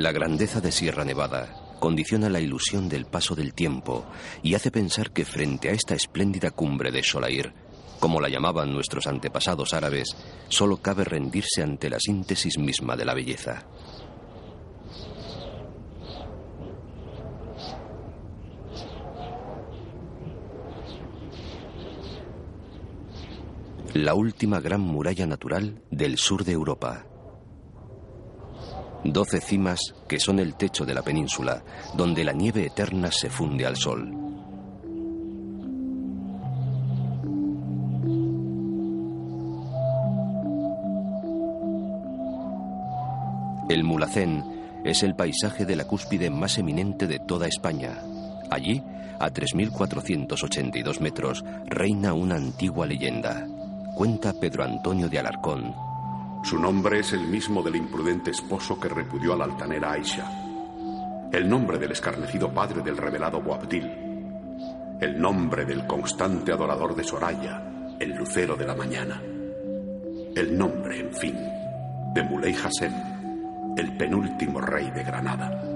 La grandeza de Sierra Nevada condiciona la ilusión del paso del tiempo y hace pensar que frente a esta espléndida cumbre de Solair, como la llamaban nuestros antepasados árabes, solo cabe rendirse ante la síntesis misma de la belleza. La última gran muralla natural del sur de Europa. Doce cimas que son el techo de la península, donde la nieve eterna se funde al sol. El Mulacén es el paisaje de la cúspide más eminente de toda España. Allí, a 3.482 metros, reina una antigua leyenda. Cuenta Pedro Antonio de Alarcón, su nombre es el mismo del imprudente esposo que repudió a la altanera Aisha. El nombre del escarnecido padre del revelado Boabdil. El nombre del constante adorador de Soraya, el lucero de la mañana. El nombre, en fin, de Muley Hassem, el penúltimo rey de Granada.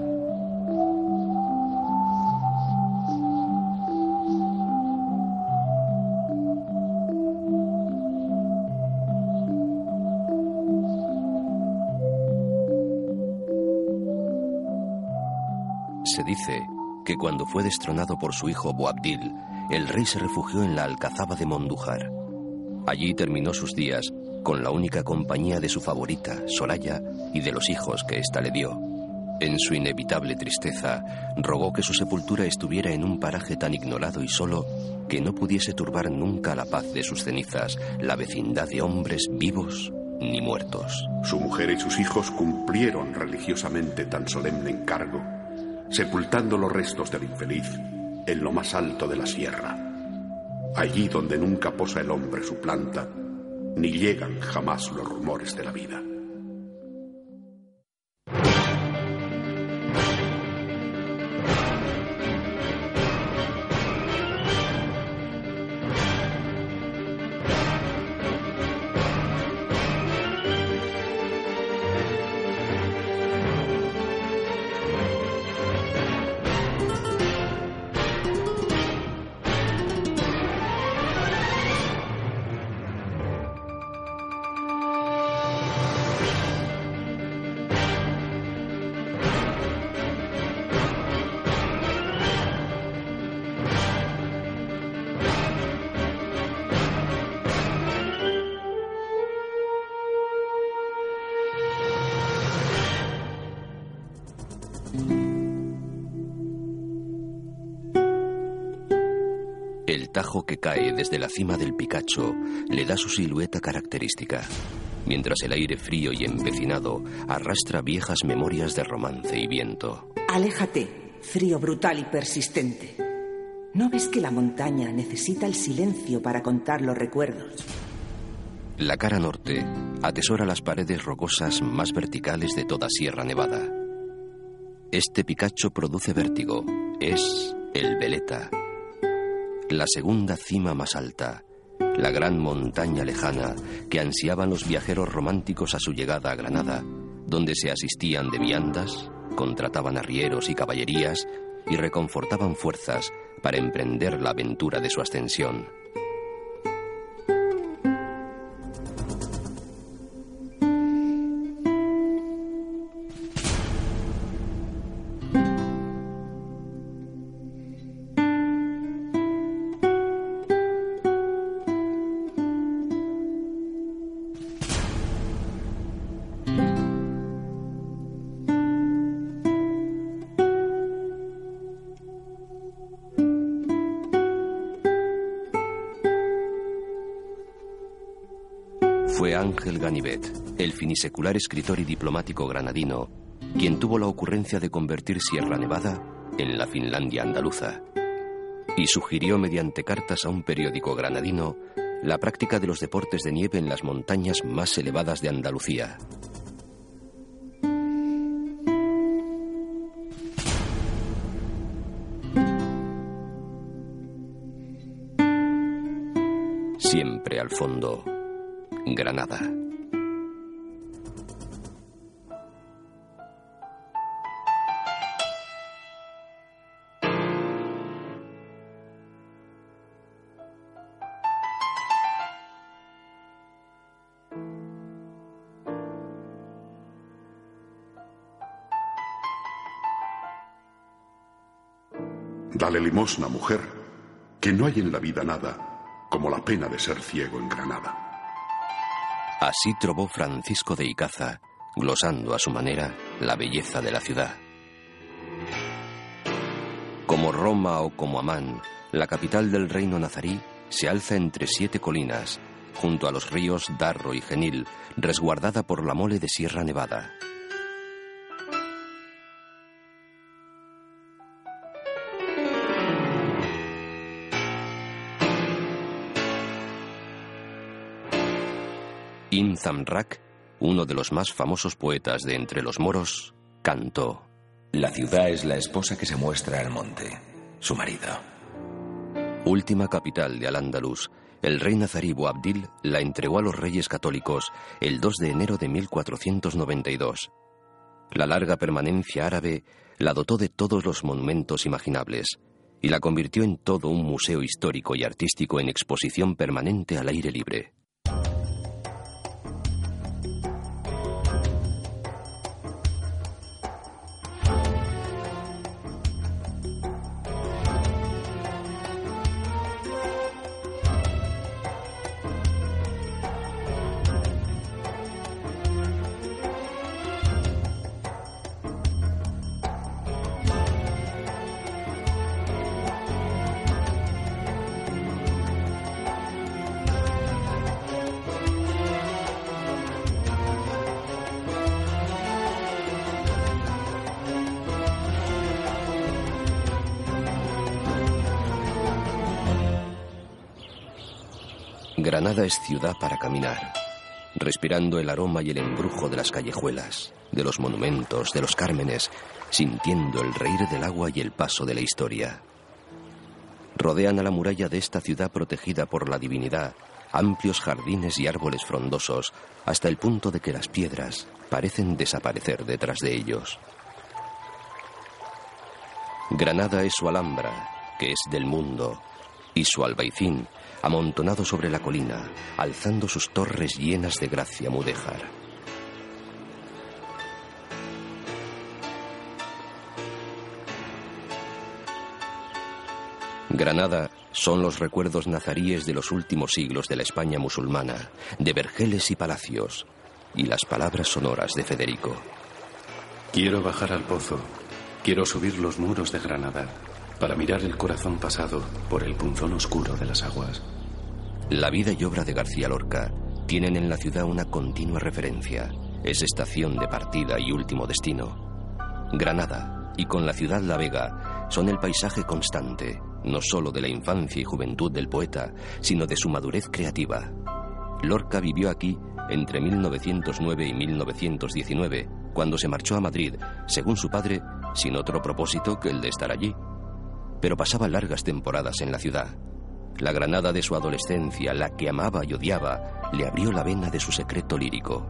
Se dice que cuando fue destronado por su hijo Boabdil, el rey se refugió en la alcazaba de Mondújar. Allí terminó sus días con la única compañía de su favorita, Soraya, y de los hijos que ésta le dio. En su inevitable tristeza, rogó que su sepultura estuviera en un paraje tan ignorado y solo que no pudiese turbar nunca la paz de sus cenizas, la vecindad de hombres vivos ni muertos. Su mujer y sus hijos cumplieron religiosamente tan solemne encargo sepultando los restos del infeliz en lo más alto de la sierra, allí donde nunca posa el hombre su planta, ni llegan jamás los rumores de la vida. Tajo que cae desde la cima del Picacho le da su silueta característica, mientras el aire frío y empecinado arrastra viejas memorias de romance y viento. Aléjate, frío brutal y persistente. ¿No ves que la montaña necesita el silencio para contar los recuerdos? La cara norte atesora las paredes rocosas más verticales de toda Sierra Nevada. Este Picacho produce vértigo. Es el Veleta la segunda cima más alta, la gran montaña lejana que ansiaban los viajeros románticos a su llegada a Granada, donde se asistían de viandas, contrataban arrieros y caballerías y reconfortaban fuerzas para emprender la aventura de su ascensión. Ángel Ganivet, el finisecular escritor y diplomático granadino, quien tuvo la ocurrencia de convertir Sierra Nevada en la Finlandia andaluza y sugirió mediante cartas a un periódico granadino la práctica de los deportes de nieve en las montañas más elevadas de Andalucía. Siempre al fondo, Granada. Dale limosna, mujer, que no hay en la vida nada como la pena de ser ciego en Granada. Así trovó Francisco de Icaza, glosando a su manera la belleza de la ciudad. Como Roma o como Amán, la capital del reino nazarí se alza entre siete colinas, junto a los ríos Darro y Genil, resguardada por la mole de Sierra Nevada. Zamrak, uno de los más famosos poetas de entre los moros, cantó: La ciudad es la esposa que se muestra al monte, su marido. Última capital de Al-Ándalus, el rey nazarí Abdil la entregó a los reyes católicos el 2 de enero de 1492. La larga permanencia árabe la dotó de todos los monumentos imaginables y la convirtió en todo un museo histórico y artístico en exposición permanente al aire libre. Para caminar, respirando el aroma y el embrujo de las callejuelas, de los monumentos, de los cármenes, sintiendo el reír del agua y el paso de la historia. Rodean a la muralla de esta ciudad protegida por la divinidad amplios jardines y árboles frondosos hasta el punto de que las piedras parecen desaparecer detrás de ellos. Granada es su alhambra, que es del mundo, y su albaicín, amontonado sobre la colina, alzando sus torres llenas de gracia mudéjar. Granada son los recuerdos nazaríes de los últimos siglos de la España musulmana, de vergeles y palacios, y las palabras sonoras de Federico. Quiero bajar al pozo, quiero subir los muros de Granada, para mirar el corazón pasado por el punzón oscuro de las aguas. La vida y obra de García Lorca tienen en la ciudad una continua referencia. Es estación de partida y último destino. Granada y con la ciudad La Vega son el paisaje constante, no solo de la infancia y juventud del poeta, sino de su madurez creativa. Lorca vivió aquí entre 1909 y 1919, cuando se marchó a Madrid, según su padre, sin otro propósito que el de estar allí. Pero pasaba largas temporadas en la ciudad la Granada de su adolescencia, la que amaba y odiaba, le abrió la vena de su secreto lírico.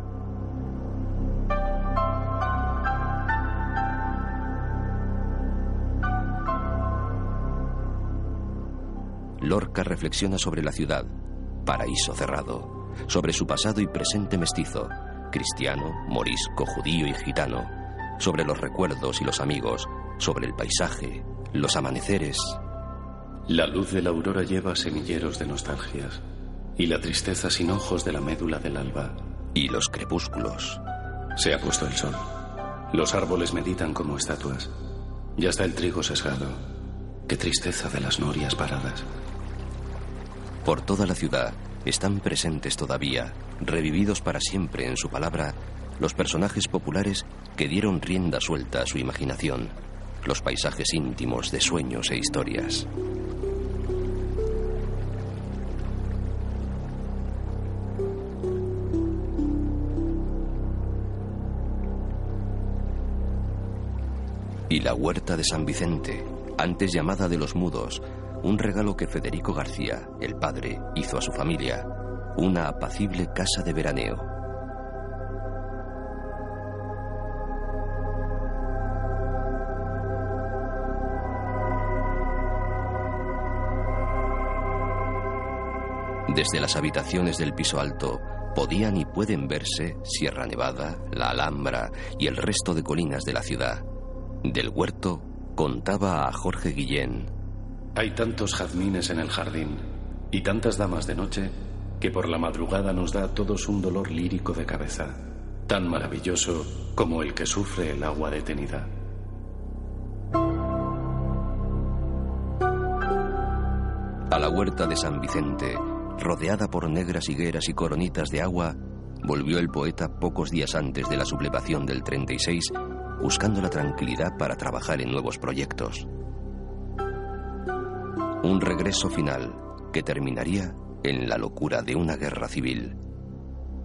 Lorca reflexiona sobre la ciudad, paraíso cerrado, sobre su pasado y presente mestizo, cristiano, morisco, judío y gitano, sobre los recuerdos y los amigos, sobre el paisaje, los amaneceres la luz de la aurora lleva semilleros de nostalgias y la tristeza sin ojos de la médula del alba. Y los crepúsculos. Se ha puesto el sol. Los árboles meditan como estatuas. Ya está el trigo sesgado. Qué tristeza de las norias paradas. Por toda la ciudad están presentes todavía, revividos para siempre en su palabra, los personajes populares que dieron rienda suelta a su imaginación, los paisajes íntimos de sueños e historias. Y la huerta de San Vicente, antes llamada de los mudos, un regalo que Federico García, el padre, hizo a su familia, una apacible casa de veraneo. Desde las habitaciones del piso alto podían y pueden verse Sierra Nevada, la Alhambra y el resto de colinas de la ciudad. Del huerto contaba a Jorge Guillén. Hay tantos jazmines en el jardín y tantas damas de noche que por la madrugada nos da a todos un dolor lírico de cabeza, tan maravilloso como el que sufre el agua detenida. A la huerta de San Vicente, rodeada por negras higueras y coronitas de agua, volvió el poeta pocos días antes de la sublevación del 36 buscando la tranquilidad para trabajar en nuevos proyectos. Un regreso final que terminaría en la locura de una guerra civil.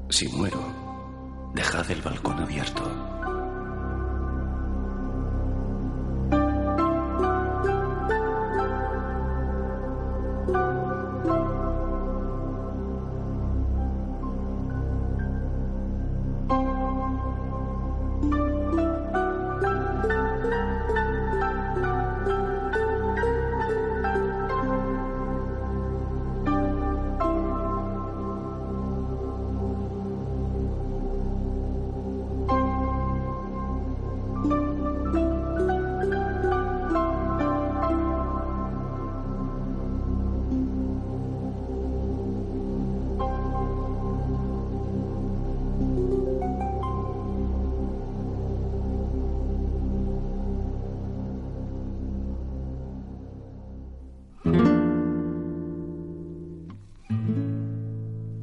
Si muero, dejad el balcón abierto.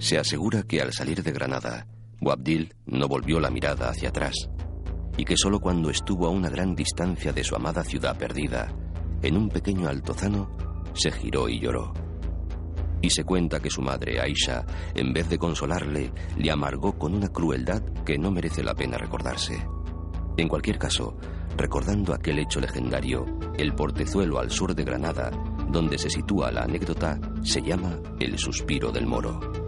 Se asegura que al salir de Granada, Boabdil no volvió la mirada hacia atrás y que solo cuando estuvo a una gran distancia de su amada ciudad perdida, en un pequeño altozano, se giró y lloró. Y se cuenta que su madre, Aisha, en vez de consolarle, le amargó con una crueldad que no merece la pena recordarse. En cualquier caso, recordando aquel hecho legendario, el portezuelo al sur de Granada, donde se sitúa la anécdota, se llama El suspiro del moro.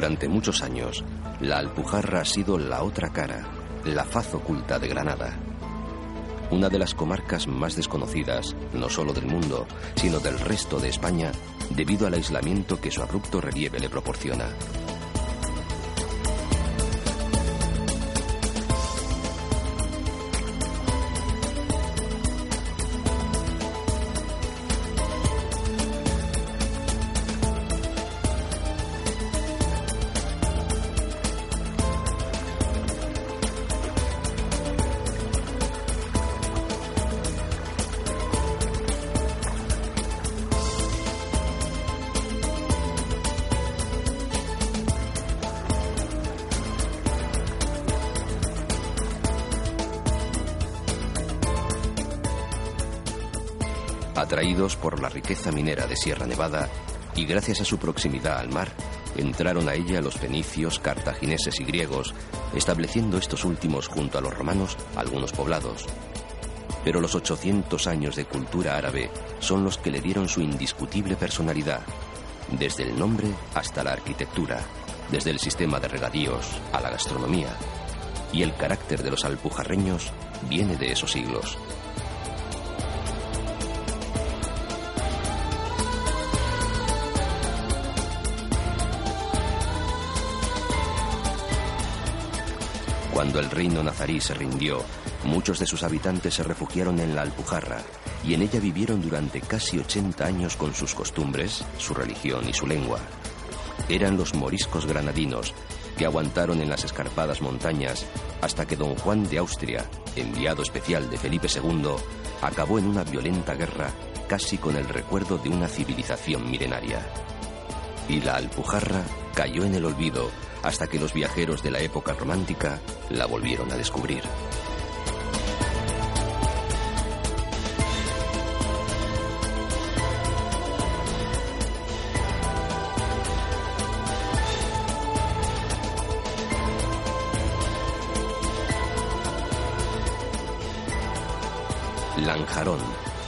Durante muchos años, la Alpujarra ha sido la otra cara, la faz oculta de Granada. Una de las comarcas más desconocidas, no solo del mundo, sino del resto de España, debido al aislamiento que su abrupto relieve le proporciona. Minera de Sierra Nevada y gracias a su proximidad al mar, entraron a ella los fenicios, cartagineses y griegos, estableciendo estos últimos junto a los romanos algunos poblados. Pero los 800 años de cultura árabe son los que le dieron su indiscutible personalidad, desde el nombre hasta la arquitectura, desde el sistema de regadíos a la gastronomía. Y el carácter de los alpujarreños viene de esos siglos. Cuando el reino nazarí se rindió, muchos de sus habitantes se refugiaron en la Alpujarra y en ella vivieron durante casi 80 años con sus costumbres, su religión y su lengua. eran los moriscos granadinos, que aguantaron en las escarpadas montañas hasta que don Juan de Austria, enviado especial de Felipe II, acabó en una violenta guerra casi con el recuerdo de una civilización milenaria. Y la Alpujarra cayó en el olvido hasta que los viajeros de la época romántica la volvieron a descubrir. Lanjarón,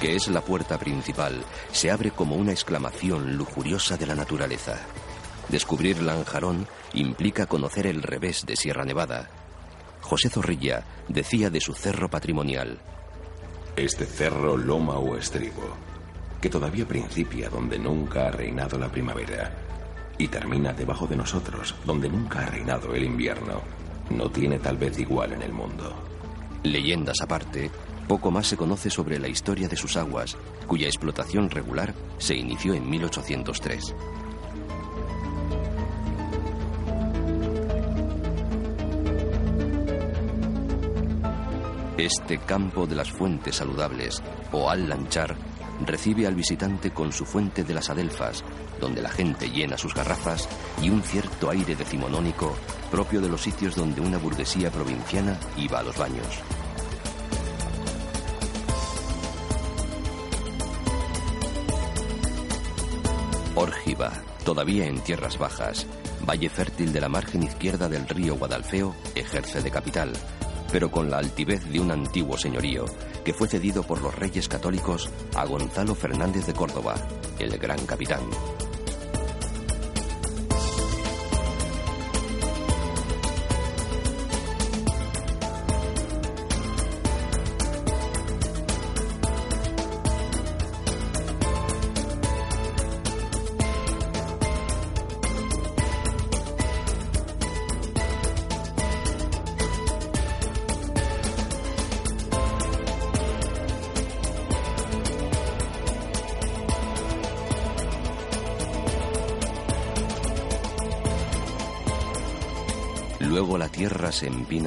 que es la puerta principal, se abre como una exclamación lujuriosa de la naturaleza. Descubrir Lanjarón implica conocer el revés de Sierra Nevada. José Zorrilla decía de su cerro patrimonial. Este cerro, loma o estribo, que todavía principia donde nunca ha reinado la primavera y termina debajo de nosotros, donde nunca ha reinado el invierno, no tiene tal vez igual en el mundo. Leyendas aparte, poco más se conoce sobre la historia de sus aguas, cuya explotación regular se inició en 1803. Este campo de las fuentes saludables, o al-lanchar, recibe al visitante con su fuente de las adelfas, donde la gente llena sus garrafas y un cierto aire decimonónico propio de los sitios donde una burguesía provinciana iba a los baños. Órgiva, todavía en tierras bajas, valle fértil de la margen izquierda del río Guadalfeo, ejerce de capital, pero con la altivez de un antiguo señorío que fue cedido por los reyes católicos a Gonzalo Fernández de Córdoba, el gran capitán.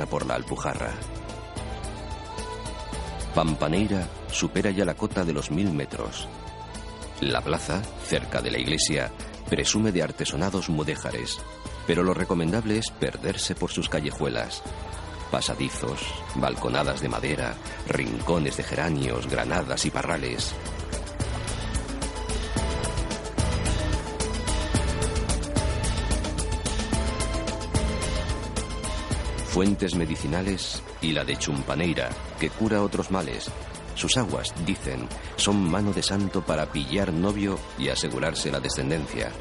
Por la Alpujarra. Pampaneira supera ya la cota de los mil metros. La plaza, cerca de la iglesia, presume de artesonados mudéjares, pero lo recomendable es perderse por sus callejuelas. Pasadizos, balconadas de madera, rincones de geranios, granadas y parrales. Fuentes medicinales y la de Chumpaneira, que cura otros males. Sus aguas, dicen, son mano de santo para pillar novio y asegurarse la descendencia.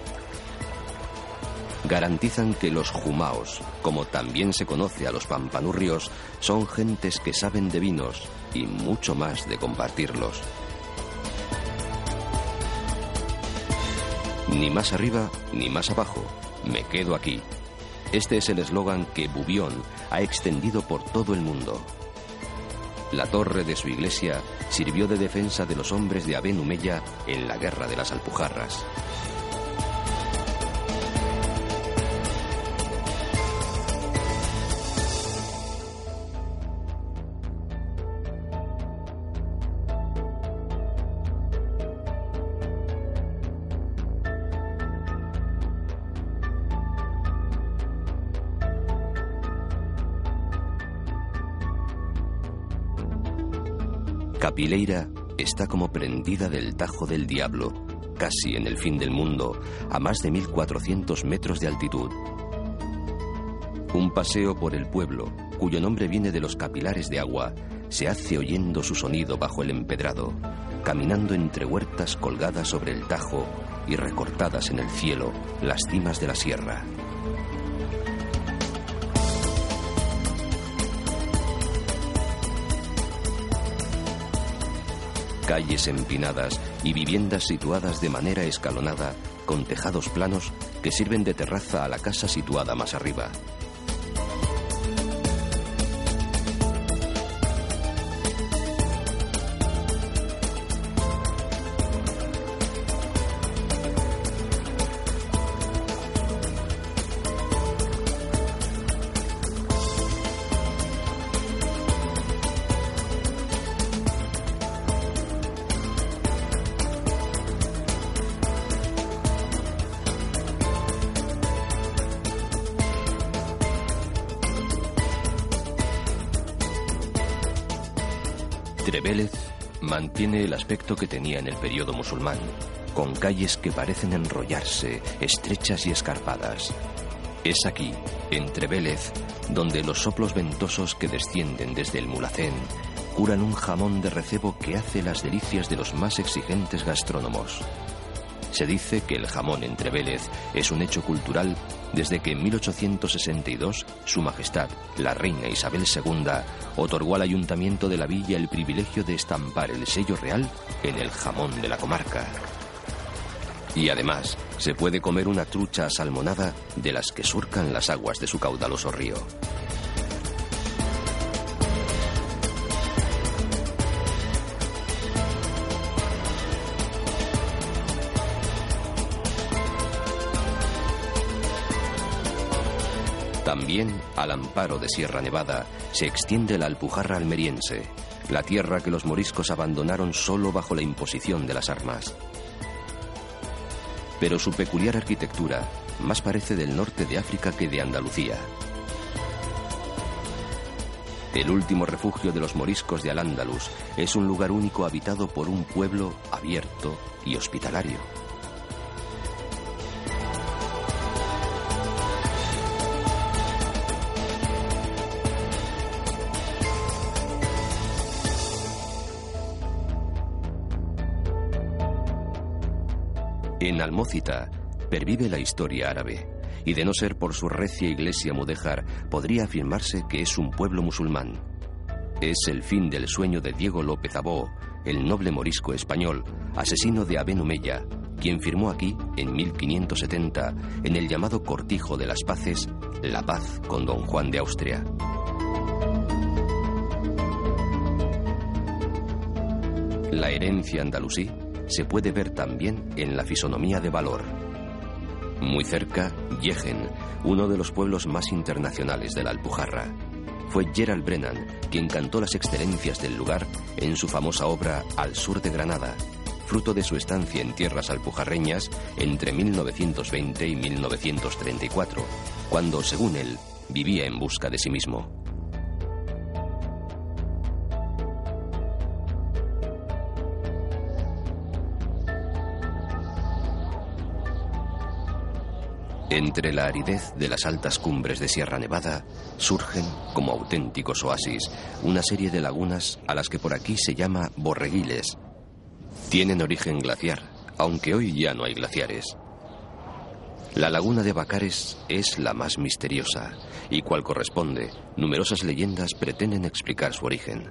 Garantizan que los jumaos, como también se conoce a los pampanurrios, son gentes que saben de vinos y mucho más de compartirlos. Ni más arriba ni más abajo, me quedo aquí. Este es el eslogan que Bubión ha extendido por todo el mundo. La torre de su iglesia sirvió de defensa de los hombres de Aben Humeya en la guerra de las Alpujarras. Capileira está como prendida del Tajo del Diablo, casi en el fin del mundo, a más de 1400 metros de altitud. Un paseo por el pueblo, cuyo nombre viene de los capilares de agua, se hace oyendo su sonido bajo el empedrado, caminando entre huertas colgadas sobre el Tajo y recortadas en el cielo las cimas de la sierra. Calles empinadas y viviendas situadas de manera escalonada con tejados planos que sirven de terraza a la casa situada más arriba. Que tenía en el periodo musulmán, con calles que parecen enrollarse, estrechas y escarpadas. Es aquí, entre Vélez, donde los soplos ventosos que descienden desde el Mulacén curan un jamón de recebo que hace las delicias de los más exigentes gastrónomos. Se dice que el jamón entre Vélez es un hecho cultural desde que en 1862 Su Majestad, la Reina Isabel II, otorgó al Ayuntamiento de la Villa el privilegio de estampar el sello real en el jamón de la comarca. Y además, se puede comer una trucha salmonada de las que surcan las aguas de su caudaloso río. También, al amparo de Sierra Nevada, se extiende la Alpujarra almeriense, la tierra que los moriscos abandonaron solo bajo la imposición de las armas pero su peculiar arquitectura más parece del norte de África que de Andalucía. El último refugio de los moriscos de Al-Ándalus es un lugar único habitado por un pueblo abierto y hospitalario. En Almócita pervive la historia árabe, y de no ser por su recia iglesia mudéjar, podría afirmarse que es un pueblo musulmán. Es el fin del sueño de Diego López Abó, el noble morisco español, asesino de Aben Humeya, quien firmó aquí, en 1570, en el llamado Cortijo de las Paces, la paz con don Juan de Austria. La herencia andalusí se puede ver también en la fisonomía de Valor. Muy cerca, Yegen, uno de los pueblos más internacionales de la Alpujarra. Fue Gerald Brennan quien cantó las excelencias del lugar en su famosa obra Al sur de Granada, fruto de su estancia en tierras alpujarreñas entre 1920 y 1934, cuando, según él, vivía en busca de sí mismo. Entre la aridez de las altas cumbres de Sierra Nevada surgen, como auténticos oasis, una serie de lagunas a las que por aquí se llama borreguiles. Tienen origen glaciar, aunque hoy ya no hay glaciares. La laguna de Bacares es la más misteriosa y cual corresponde, numerosas leyendas pretenden explicar su origen.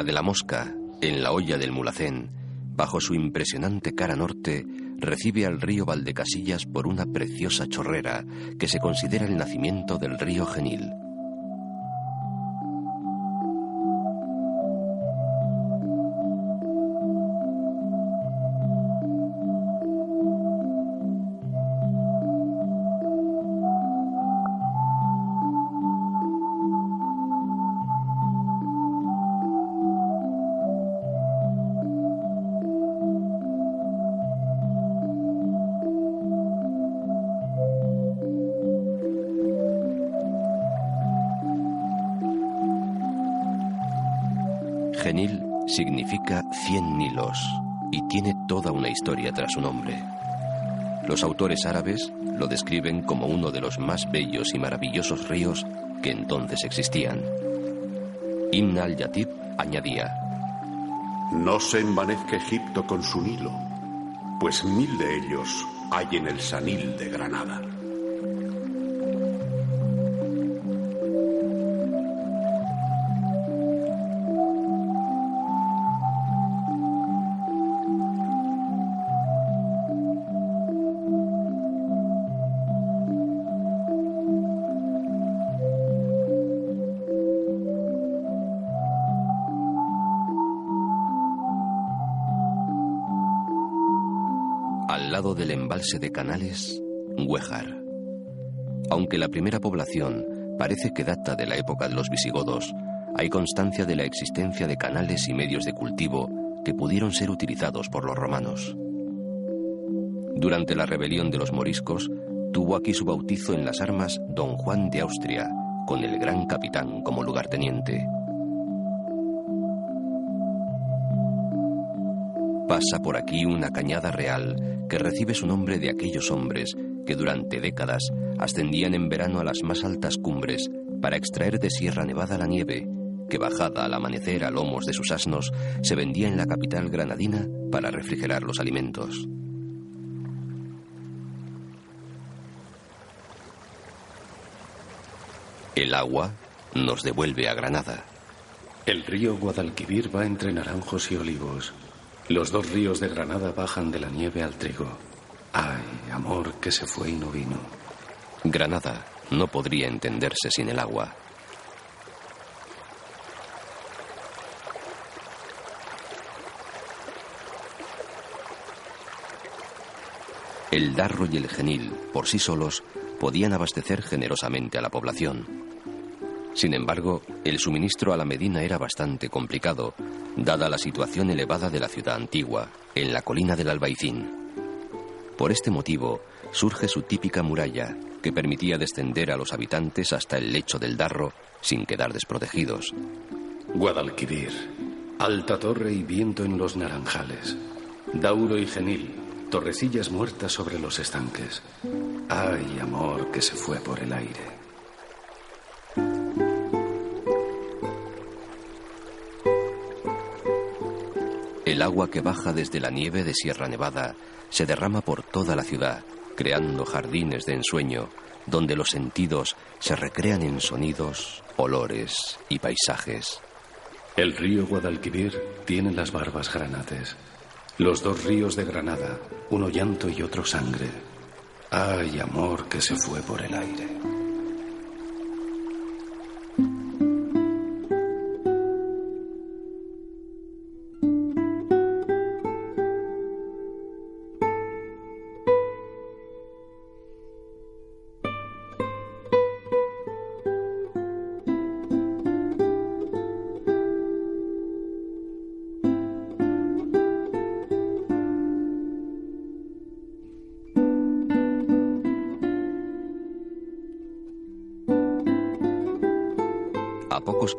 La de la mosca, en la olla del Mulacén, bajo su impresionante cara norte, recibe al río Valdecasillas por una preciosa chorrera que se considera el nacimiento del río Genil. Genil significa cien nilos y tiene toda una historia tras su nombre. Los autores árabes lo describen como uno de los más bellos y maravillosos ríos que entonces existían. Ibn al-Yatib añadía: No se envanezca Egipto con su Nilo, pues mil de ellos hay en el Sanil de Granada. De Canales, Huejar. Aunque la primera población parece que data de la época de los visigodos, hay constancia de la existencia de canales y medios de cultivo que pudieron ser utilizados por los romanos. Durante la rebelión de los moriscos, tuvo aquí su bautizo en las armas don Juan de Austria, con el gran capitán como lugarteniente. Pasa por aquí una cañada real que recibe su nombre de aquellos hombres que durante décadas ascendían en verano a las más altas cumbres para extraer de Sierra Nevada la nieve, que bajada al amanecer a lomos de sus asnos se vendía en la capital granadina para refrigerar los alimentos. El agua nos devuelve a Granada. El río Guadalquivir va entre naranjos y olivos. Los dos ríos de Granada bajan de la nieve al trigo. Ay, amor que se fue y no vino. Granada no podría entenderse sin el agua. El darro y el genil, por sí solos, podían abastecer generosamente a la población. Sin embargo, el suministro a la Medina era bastante complicado, dada la situación elevada de la ciudad antigua, en la colina del Albaicín. Por este motivo, surge su típica muralla, que permitía descender a los habitantes hasta el lecho del Darro sin quedar desprotegidos. Guadalquivir, alta torre y viento en los naranjales, Dauro y Genil, torrecillas muertas sobre los estanques. Ay, amor que se fue por el aire. El agua que baja desde la nieve de Sierra Nevada se derrama por toda la ciudad, creando jardines de ensueño, donde los sentidos se recrean en sonidos, olores y paisajes. El río Guadalquivir tiene las barbas granates. Los dos ríos de Granada, uno llanto y otro sangre. Ay, amor que se fue por el aire.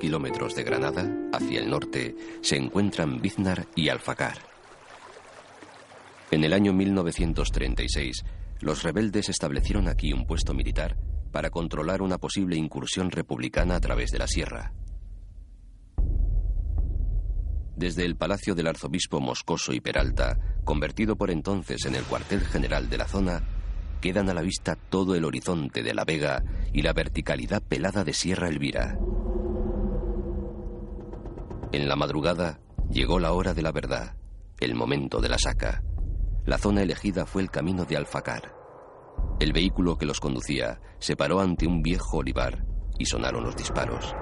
Kilómetros de Granada, hacia el norte, se encuentran Biznar y Alfacar. En el año 1936, los rebeldes establecieron aquí un puesto militar para controlar una posible incursión republicana a través de la sierra. Desde el palacio del arzobispo Moscoso y Peralta, convertido por entonces en el cuartel general de la zona, quedan a la vista todo el horizonte de la Vega y la verticalidad pelada de Sierra Elvira. En la madrugada llegó la hora de la verdad, el momento de la saca. La zona elegida fue el camino de Alfacar. El vehículo que los conducía se paró ante un viejo olivar y sonaron los disparos.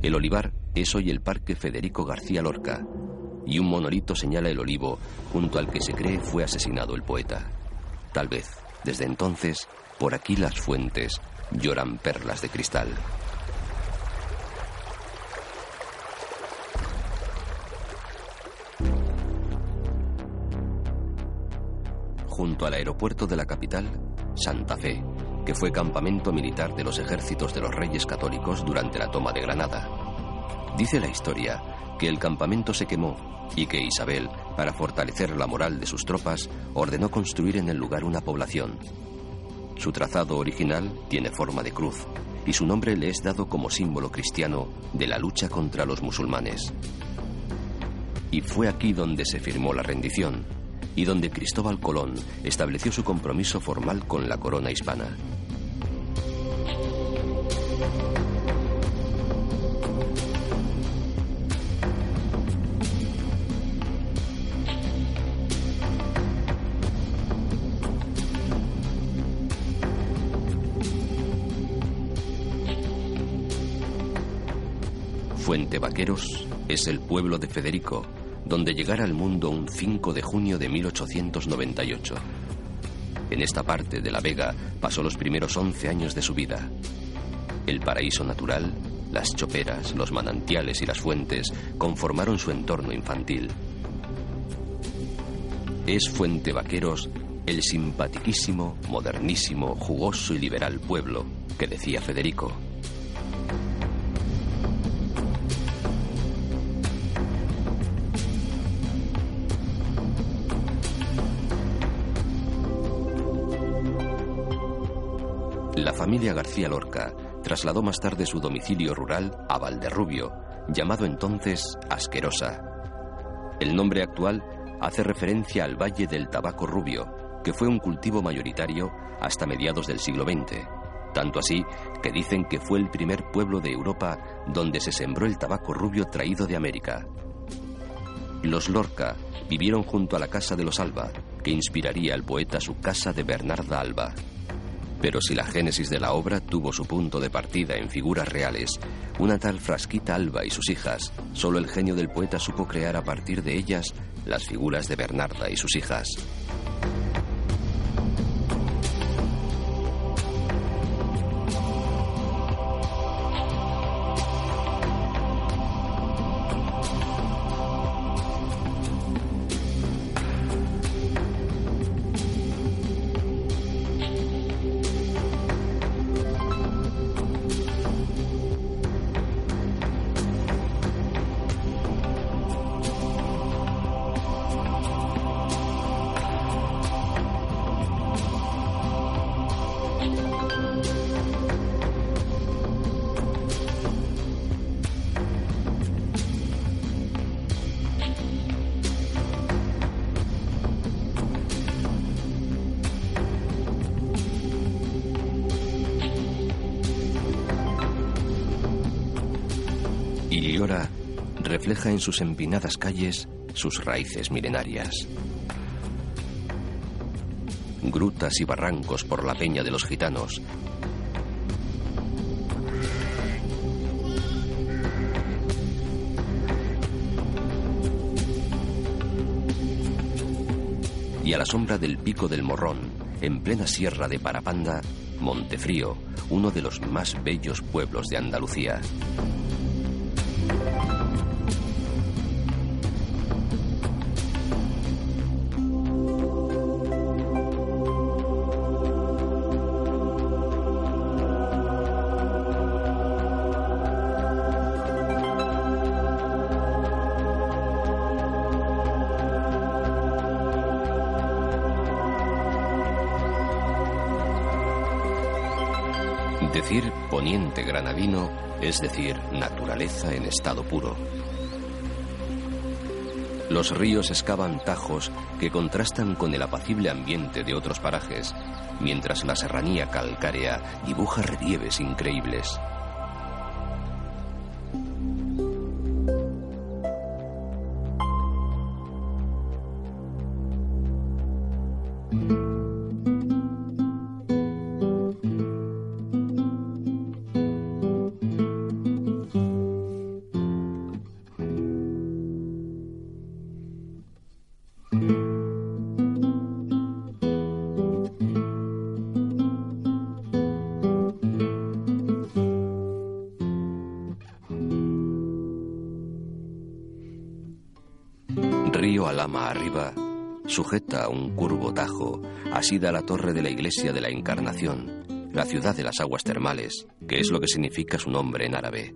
El olivar es hoy el Parque Federico García Lorca, y un monolito señala el olivo junto al que se cree fue asesinado el poeta. Tal vez, desde entonces, por aquí las fuentes lloran perlas de cristal. Junto al aeropuerto de la capital, Santa Fe, que fue campamento militar de los ejércitos de los reyes católicos durante la toma de Granada. Dice la historia que el campamento se quemó y que Isabel, para fortalecer la moral de sus tropas, ordenó construir en el lugar una población. Su trazado original tiene forma de cruz y su nombre le es dado como símbolo cristiano de la lucha contra los musulmanes. Y fue aquí donde se firmó la rendición y donde Cristóbal Colón estableció su compromiso formal con la corona hispana. Fuente Vaqueros, Es el pueblo de Federico, donde llegara al mundo un 5 de junio de 1898. En esta parte de La Vega pasó los primeros 11 años de su vida. El paraíso natural, las choperas, los manantiales y las fuentes conformaron su entorno infantil. Es Fuente Vaqueros el simpatiquísimo, modernísimo, jugoso y liberal pueblo que decía Federico. La familia García Lorca trasladó más tarde su domicilio rural a Valderrubio, llamado entonces Asquerosa. El nombre actual hace referencia al Valle del Tabaco Rubio, que fue un cultivo mayoritario hasta mediados del siglo XX. Tanto así que dicen que fue el primer pueblo de Europa donde se sembró el tabaco rubio traído de América. Los Lorca vivieron junto a la casa de los Alba, que inspiraría al poeta su casa de Bernarda Alba. Pero si la génesis de la obra tuvo su punto de partida en figuras reales, una tal Frasquita Alba y sus hijas, solo el genio del poeta supo crear a partir de ellas las figuras de Bernarda y sus hijas. Refleja en sus empinadas calles sus raíces milenarias. Grutas y barrancos por la peña de los gitanos. Y a la sombra del pico del Morrón, en plena sierra de Parapanda, Montefrío, uno de los más bellos pueblos de Andalucía. Es decir naturaleza en estado puro. Los ríos excavan tajos que contrastan con el apacible ambiente de otros parajes, mientras la serranía calcárea dibuja relieves increíbles. Arriba, sujeta a un curvo tajo, asida a la torre de la iglesia de la Encarnación, la ciudad de las aguas termales, que es lo que significa su nombre en árabe.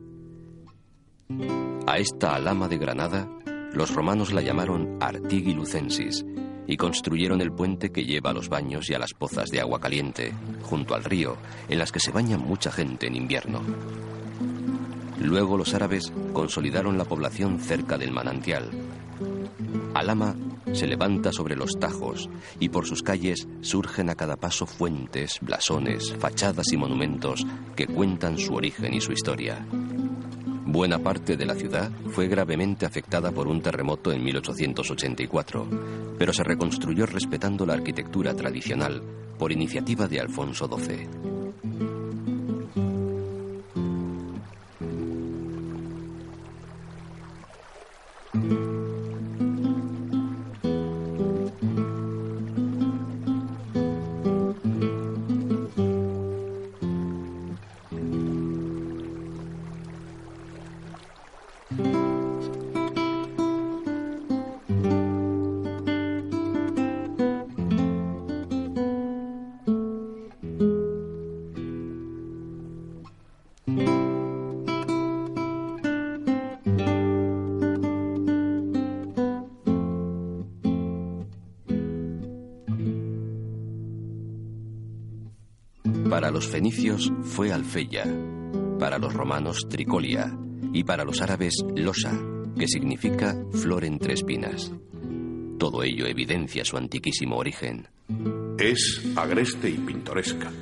A esta Alama de Granada, los romanos la llamaron Artigui Lucensis y construyeron el puente que lleva a los baños y a las pozas de agua caliente, junto al río, en las que se baña mucha gente en invierno. Luego los árabes consolidaron la población cerca del manantial, Alama se levanta sobre los tajos y por sus calles surgen a cada paso fuentes, blasones, fachadas y monumentos que cuentan su origen y su historia. Buena parte de la ciudad fue gravemente afectada por un terremoto en 1884, pero se reconstruyó respetando la arquitectura tradicional por iniciativa de Alfonso XII. Para los fenicios fue Alfeya, para los romanos Tricolia y para los árabes Losa, que significa flor entre espinas. Todo ello evidencia su antiquísimo origen. Es agreste y pintoresca.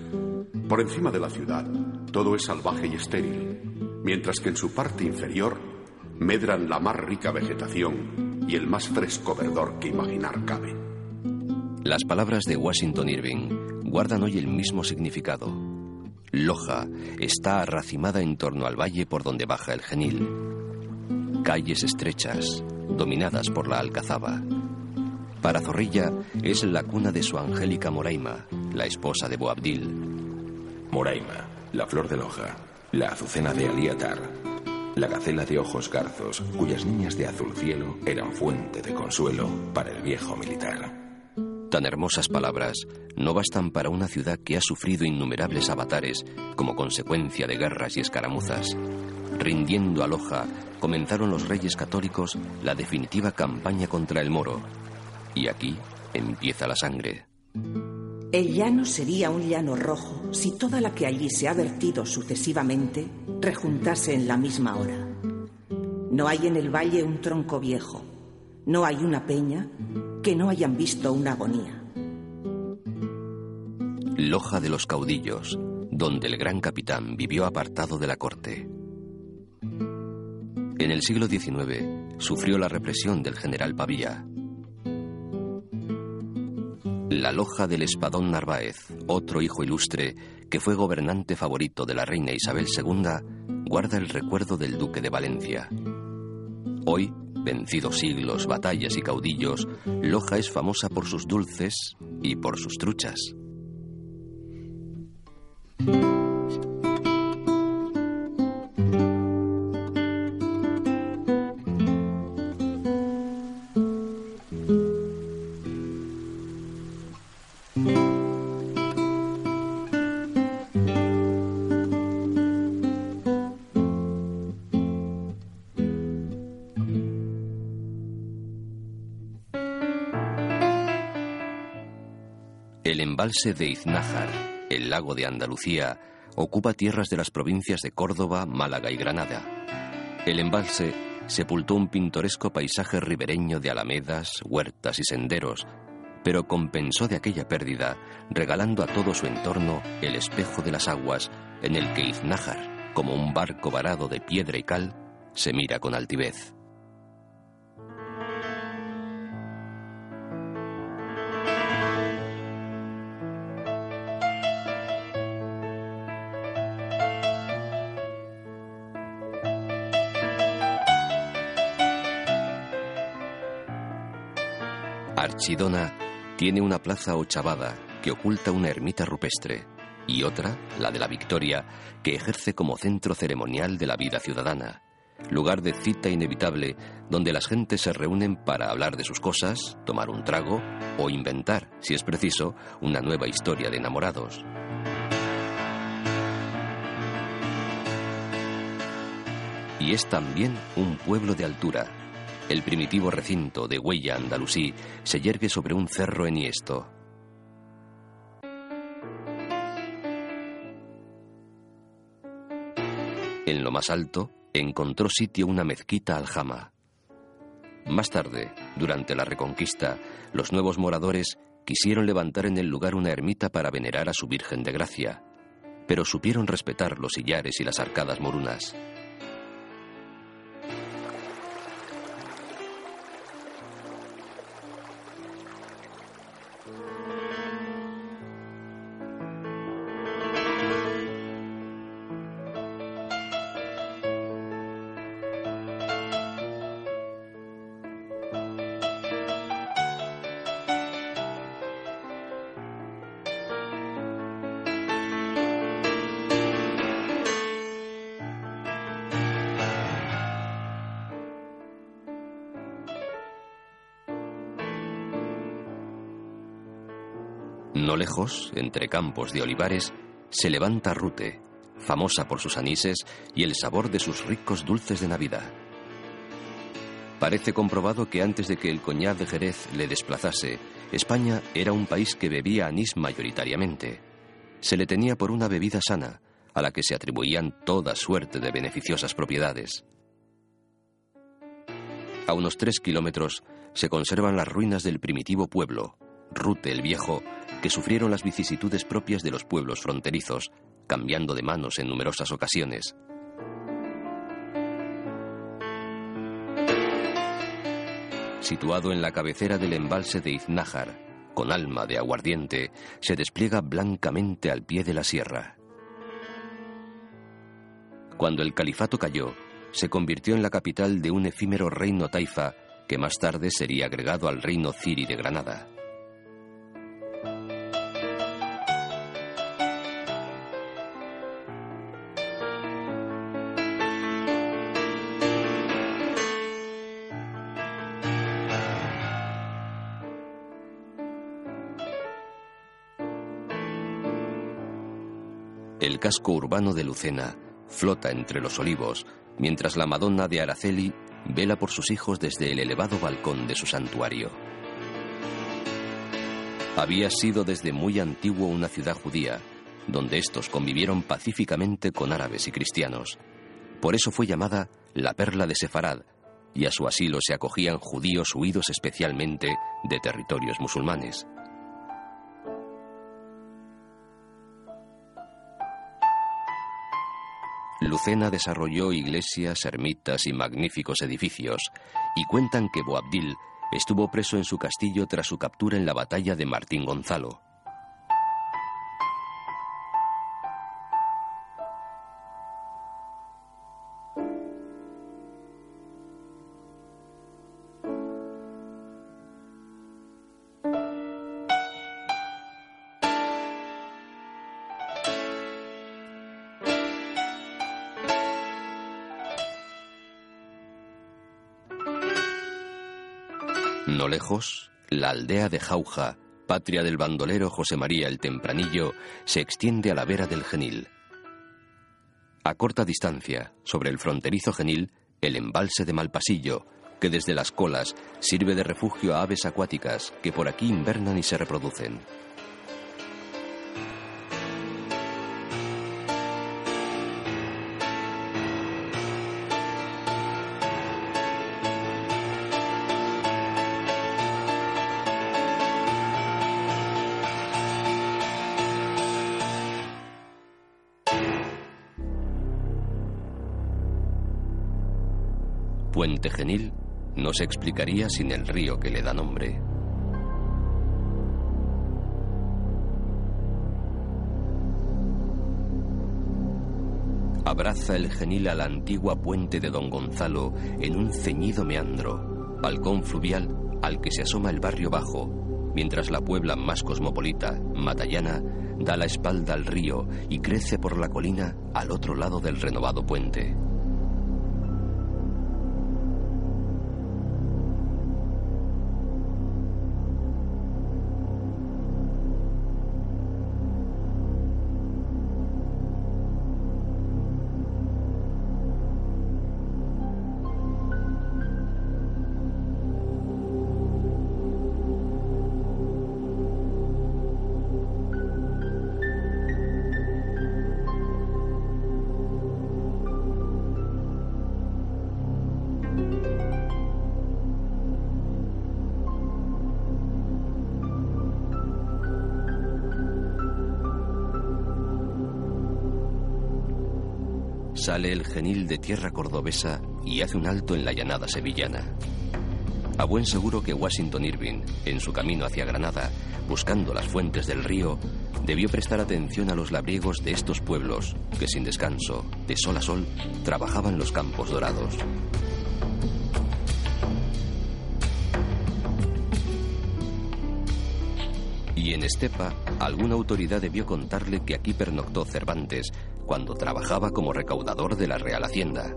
Por encima de la ciudad, todo es salvaje y estéril, mientras que en su parte inferior medran la más rica vegetación y el más fresco verdor que imaginar cabe. Las palabras de Washington Irving guardan hoy el mismo significado. Loja está arracimada en torno al valle por donde baja el Genil. Calles estrechas, dominadas por la alcazaba. Para Zorrilla es la cuna de su angélica Moraima, la esposa de Boabdil. Moraima, la flor de Loja, la azucena de Aliatar, la gacela de ojos garzos, cuyas niñas de azul cielo eran fuente de consuelo para el viejo militar. Tan hermosas palabras no bastan para una ciudad que ha sufrido innumerables avatares como consecuencia de guerras y escaramuzas. Rindiendo a Loja, comenzaron los reyes católicos la definitiva campaña contra el moro. Y aquí empieza la sangre. El llano sería un llano rojo si toda la que allí se ha vertido sucesivamente rejuntase en la misma hora. No hay en el valle un tronco viejo, no hay una peña que no hayan visto una agonía. Loja de los caudillos, donde el gran capitán vivió apartado de la corte. En el siglo XIX sufrió la represión del general Pavía. La loja del Espadón Narváez, otro hijo ilustre que fue gobernante favorito de la reina Isabel II, guarda el recuerdo del duque de Valencia. Hoy, vencidos siglos, batallas y caudillos, Loja es famosa por sus dulces y por sus truchas. Embalse de Iznájar, el lago de Andalucía, ocupa tierras de las provincias de Córdoba, Málaga y Granada. El embalse sepultó un pintoresco paisaje ribereño de alamedas, huertas y senderos, pero compensó de aquella pérdida regalando a todo su entorno el espejo de las aguas en el que Iznájar, como un barco varado de piedra y cal, se mira con altivez. Archidona tiene una plaza ochavada que oculta una ermita rupestre y otra, la de la Victoria, que ejerce como centro ceremonial de la vida ciudadana, lugar de cita inevitable donde las gentes se reúnen para hablar de sus cosas, tomar un trago o inventar, si es preciso, una nueva historia de enamorados. Y es también un pueblo de altura, el primitivo recinto de Huella Andalusí se yergue sobre un cerro enhiesto. En lo más alto encontró sitio una mezquita aljama. Más tarde, durante la Reconquista, los nuevos moradores quisieron levantar en el lugar una ermita para venerar a su Virgen de Gracia, pero supieron respetar los sillares y las arcadas morunas. No lejos, entre campos de olivares, se levanta Rute, famosa por sus anises y el sabor de sus ricos dulces de Navidad. Parece comprobado que antes de que el coñac de Jerez le desplazase, España era un país que bebía anís mayoritariamente. se le tenía por una bebida sana, a la que se atribuían toda suerte de beneficiosas propiedades. A unos tres kilómetros se conservan las ruinas del primitivo pueblo, Rute el Viejo, que sufrieron las vicisitudes propias de los pueblos fronterizos, cambiando de manos en numerosas ocasiones. Situado en la cabecera del embalse de Iznájar, con alma de aguardiente, se despliega blancamente al pie de la sierra. Cuando el califato cayó, se convirtió en la capital de un efímero reino taifa que más tarde sería agregado al reino ciri de Granada. El casco urbano de Lucena flota entre los olivos, mientras la Madonna de Araceli vela por sus hijos desde el elevado balcón de su santuario. Había sido desde muy antiguo una ciudad judía, donde estos convivieron pacíficamente con árabes y cristianos. Por eso fue llamada la perla de Sefarad, y a su asilo se acogían judíos huidos especialmente de territorios musulmanes. Lucena desarrolló iglesias, ermitas y magníficos edificios, y cuentan que Boabdil estuvo preso en su castillo tras su captura en la batalla de Martín Gonzalo. La aldea de Jauja, patria del bandolero José María el Tempranillo, se extiende a la vera del Genil. A corta distancia, sobre el fronterizo Genil, el embalse de Malpasillo, que desde las colas sirve de refugio a aves acuáticas que por aquí invernan y se reproducen. Puente Genil no se explicaría sin el río que le da nombre. Abraza el Genil a la antigua puente de Don Gonzalo en un ceñido meandro, balcón fluvial al que se asoma el barrio bajo, mientras la Puebla más cosmopolita, Matallana, da la espalda al río y crece por la colina al otro lado del renovado puente. El genil de tierra cordobesa y hace un alto en la llanada sevillana. A buen seguro que Washington Irving, en su camino hacia Granada, buscando las fuentes del río, debió prestar atención a los labriegos de estos pueblos que sin descanso, de sol a sol, trabajaban los campos dorados. Y en Estepa, alguna autoridad debió contarle que aquí pernoctó Cervantes cuando trabajaba como recaudador de la Real Hacienda.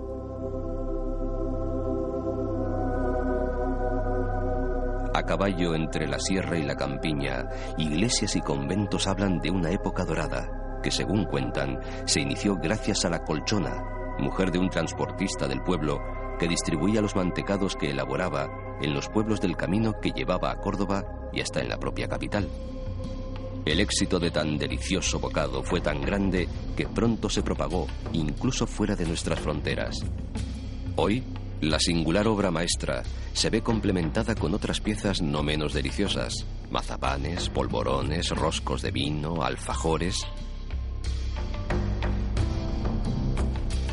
A caballo entre la sierra y la campiña, iglesias y conventos hablan de una época dorada, que según cuentan, se inició gracias a la colchona, mujer de un transportista del pueblo que distribuía los mantecados que elaboraba en los pueblos del camino que llevaba a Córdoba y hasta en la propia capital. El éxito de tan delicioso bocado fue tan grande que pronto se propagó incluso fuera de nuestras fronteras. Hoy, la singular obra maestra se ve complementada con otras piezas no menos deliciosas, mazapanes, polvorones, roscos de vino, alfajores.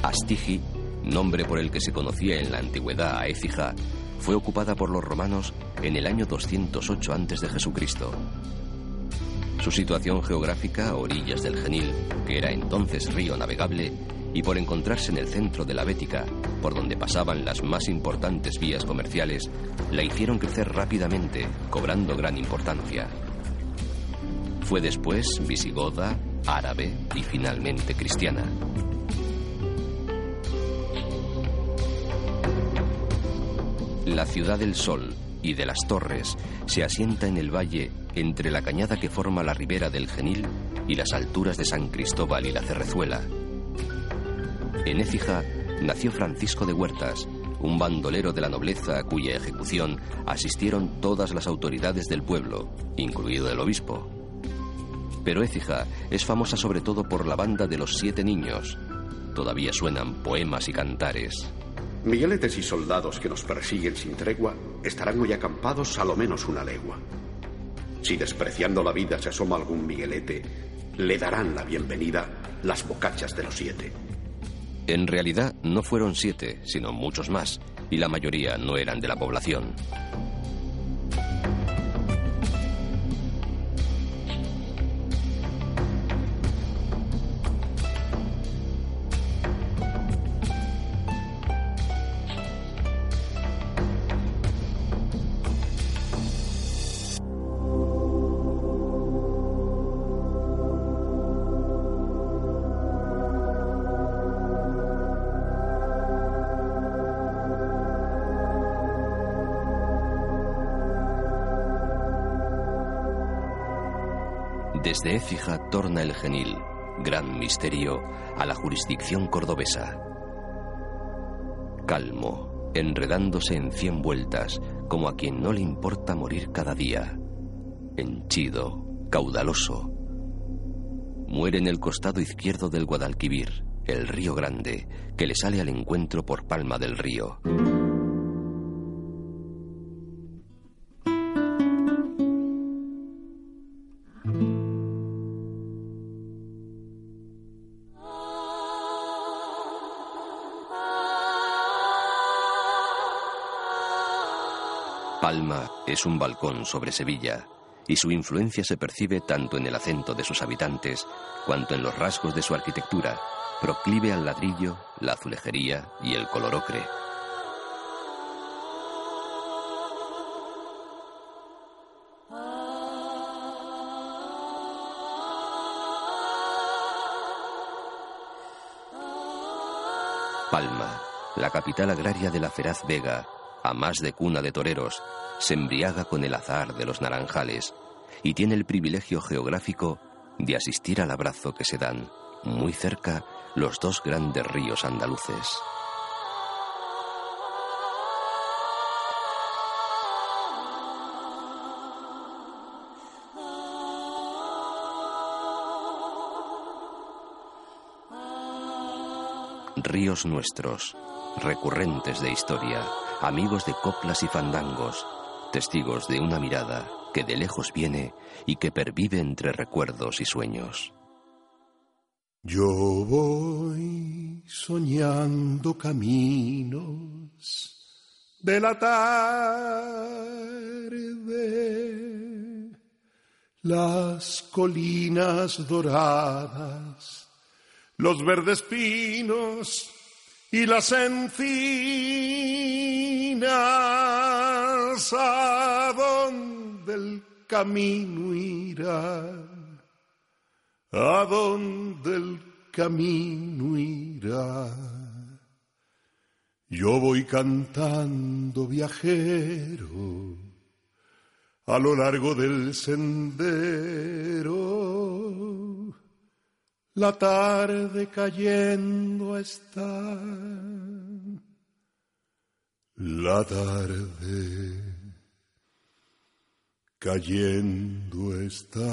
Astigi, nombre por el que se conocía en la antigüedad a Écija, fue ocupada por los romanos en el año 208 a.C. Su situación geográfica a orillas del Genil, que era entonces río navegable, y por encontrarse en el centro de la Bética, por donde pasaban las más importantes vías comerciales, la hicieron crecer rápidamente, cobrando gran importancia. Fue después visigoda, árabe y finalmente cristiana. La ciudad del sol y de las torres se asienta en el valle entre la cañada que forma la ribera del Genil y las alturas de San Cristóbal y la Cerrezuela. En Écija nació Francisco de Huertas, un bandolero de la nobleza a cuya ejecución asistieron todas las autoridades del pueblo, incluido el obispo. Pero Écija es famosa sobre todo por la banda de los siete niños. Todavía suenan poemas y cantares. Migueletes y soldados que nos persiguen sin tregua estarán hoy acampados a lo menos una legua. Si despreciando la vida se asoma algún Miguelete, le darán la bienvenida las bocachas de los siete. En realidad no fueron siete, sino muchos más, y la mayoría no eran de la población. Desde Écija torna el genil, gran misterio, a la jurisdicción cordobesa. Calmo, enredándose en cien vueltas, como a quien no le importa morir cada día. Henchido, caudaloso. Muere en el costado izquierdo del Guadalquivir, el río Grande, que le sale al encuentro por Palma del Río. Es un balcón sobre Sevilla y su influencia se percibe tanto en el acento de sus habitantes cuanto en los rasgos de su arquitectura, proclive al ladrillo, la azulejería y el color ocre. Palma, la capital agraria de la feraz Vega, a más de cuna de toreros, se embriaga con el azar de los naranjales y tiene el privilegio geográfico de asistir al abrazo que se dan, muy cerca, los dos grandes ríos andaluces. Ríos nuestros, recurrentes de historia, amigos de coplas y fandangos, testigos de una mirada que de lejos viene y que pervive entre recuerdos y sueños. Yo voy soñando caminos de la tarde, las colinas doradas, los verdes pinos y las encinas a donde el camino irá, a donde el camino irá. Yo voy cantando viajero a lo largo del sendero la tarde cayendo está. La tarde cayendo está.